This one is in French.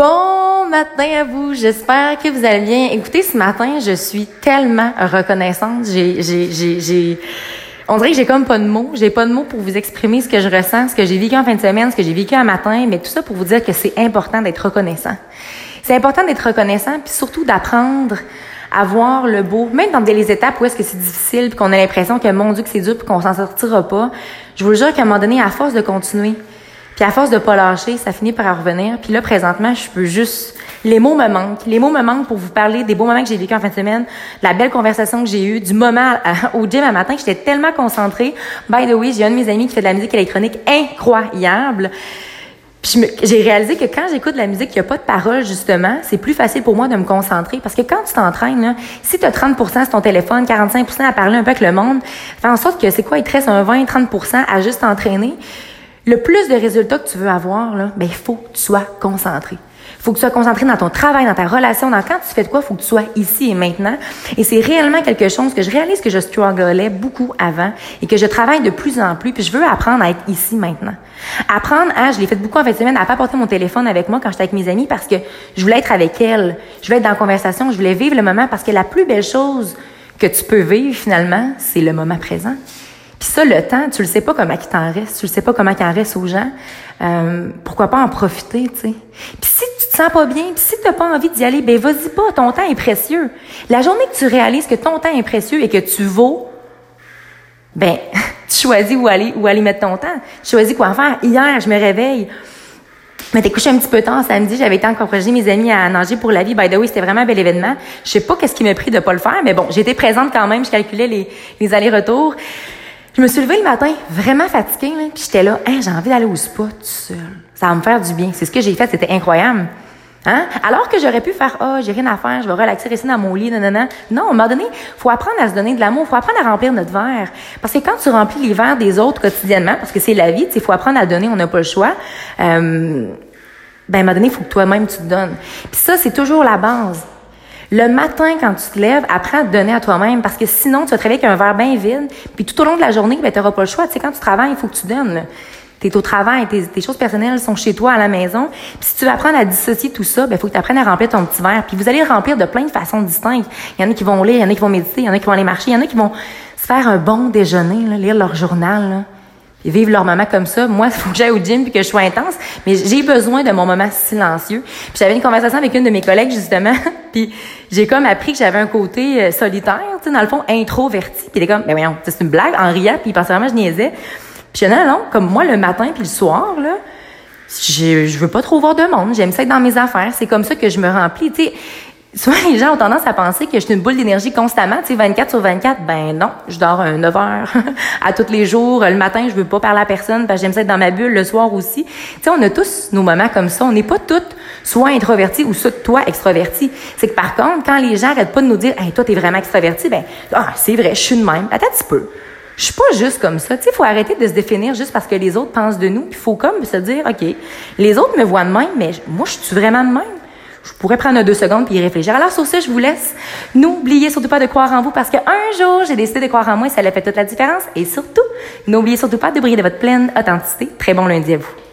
Bon matin à vous, j'espère que vous allez bien. Écoutez, ce matin, je suis tellement reconnaissante. J'ai, j'ai, j'ai, j'ai, on dirait que j'ai comme pas de mots. J'ai pas de mots pour vous exprimer ce que je ressens, ce que j'ai vécu en fin de semaine, ce que j'ai vécu un matin, mais tout ça pour vous dire que c'est important d'être reconnaissant. C'est important d'être reconnaissant, puis surtout d'apprendre à voir le beau, même dans des étapes où est-ce que c'est difficile, puis qu'on a l'impression que mon Dieu que c'est dur, puis qu'on s'en sortira pas. Je vous jure qu'à un moment donné, à force de continuer, puis à force de pas lâcher, ça finit par revenir. Puis là, présentement, je peux juste... Les mots me manquent. Les mots me manquent pour vous parler des beaux moments que j'ai vécu en fin de semaine, la belle conversation que j'ai eue, du moment au gym un matin, que j'étais tellement concentrée. By the way, j'ai un de mes amis qui fait de la musique électronique incroyable. Puis j'ai réalisé que quand j'écoute de la musique, il n'y a pas de paroles, justement, c'est plus facile pour moi de me concentrer. Parce que quand tu t'entraînes, si tu as 30% sur ton téléphone, 45% à parler un peu avec le monde, fait en sorte que c'est quoi, il te reste un 20-30% à juste t'entraîner? Le plus de résultats que tu veux avoir, ben, il faut que tu sois concentré. Il faut que tu sois concentré dans ton travail, dans ta relation, dans quand tu fais de quoi, il faut que tu sois ici et maintenant. Et c'est réellement quelque chose que je réalise que je strugglais beaucoup avant et que je travaille de plus en plus, puis je veux apprendre à être ici maintenant. Apprendre à, je l'ai fait beaucoup en fin de semaine, à pas porter mon téléphone avec moi quand j'étais avec mes amis parce que je voulais être avec elles. Je voulais être dans la conversation, je voulais vivre le moment parce que la plus belle chose que tu peux vivre finalement, c'est le moment présent. Puis ça, le temps, tu le sais pas comment il t'en reste, tu le sais pas comment il en reste aux gens. Euh, pourquoi pas en profiter, tu sais. Puis si tu te sens pas bien, puis si tu n'as pas envie d'y aller, ben vas-y pas, ton temps est précieux. La journée que tu réalises que ton temps est précieux et que tu vaux, ben tu choisis où aller, où aller mettre ton temps. Tu choisis quoi faire. Hier, je me réveille. Mais t'es couché un petit peu tard samedi, j'avais été encourager mes amis à nager pour la vie. By the way, c'était vraiment un bel événement. Je sais pas qu'est-ce qui m'a pris de pas le faire, mais bon, j'étais présente quand même, je calculais les, les allers-retours. Je me suis levée le matin vraiment fatiguée, là, puis j'étais là, hein, j'ai envie d'aller au spa tout seul. Ça va me faire du bien. C'est ce que j'ai fait, c'était incroyable. Hein? Alors que j'aurais pu faire, oh, j'ai rien à faire, je vais relaxer, rester dans mon lit, non, non, non. Non, à un moment donné, faut apprendre à se donner de l'amour, faut apprendre à remplir notre verre. Parce que quand tu remplis les verres des autres quotidiennement, parce que c'est la vie, il faut apprendre à donner, on n'a pas le choix. Euh, ben, à un moment donné, il faut que toi-même tu te donnes. Puis ça, c'est toujours la base. Le matin, quand tu te lèves, apprends à te donner à toi-même parce que sinon, tu vas te réveiller avec un verre bien vide. Puis tout au long de la journée, ben, tu n'auras pas le choix. Tu sais, quand tu travailles, il faut que tu donnes. Tu es au travail, tes, choses personnelles sont chez toi à la maison. Puis si tu veux apprendre à dissocier tout ça, il ben, faut que tu apprennes à remplir ton petit verre. Puis vous allez le remplir de plein de façons distinctes. Il y en a qui vont lire, il y en a qui vont méditer, il y en a qui vont aller marcher, il y en a qui vont se faire un bon déjeuner, lire leur journal. Et vivre leur moment comme ça. Moi, il faut que j'aille au gym puis que je sois intense, mais j'ai besoin de mon moment silencieux. Puis j'avais une conversation avec une de mes collègues justement, puis j'ai comme appris que j'avais un côté euh, solitaire, tu sais, dans le fond introverti. Puis il est comme, ben voyons, c'est une blague, en riant, puis il pensait vraiment que je niaisais. Puis non, non, comme moi le matin puis le soir là, je, je veux pas trop voir de monde. J'aime ça être dans mes affaires. C'est comme ça que je me remplis. Tu sais, Souvent, les gens ont tendance à penser que je suis une boule d'énergie constamment, tu sais, 24 sur 24. Ben non, je dors 9 heures à tous les jours. Le matin, je veux pas parler à personne parce que j'aime ça être dans ma bulle. Le soir aussi. Tu sais, on a tous nos moments comme ça. On n'est pas toutes soit introvertis ou soit toi extroverti. C'est que par contre, quand les gens arrêtent pas de nous dire, hey, toi, t'es vraiment extraverti, ben, ah, c'est vrai, je suis de même. Attends un petit peu. Je suis pas juste comme ça. Tu sais, faut arrêter de se définir juste parce que les autres pensent de nous. Il faut comme se dire, OK, les autres me voient de même, mais moi, je suis vraiment de même? Je pourrais prendre deux secondes puis y réfléchir. Alors sur ce, je vous laisse. N'oubliez surtout pas de croire en vous parce qu'un jour, j'ai décidé de croire en moi et ça a fait toute la différence. Et surtout, n'oubliez surtout pas de briller de votre pleine authenticité. Très bon lundi à vous.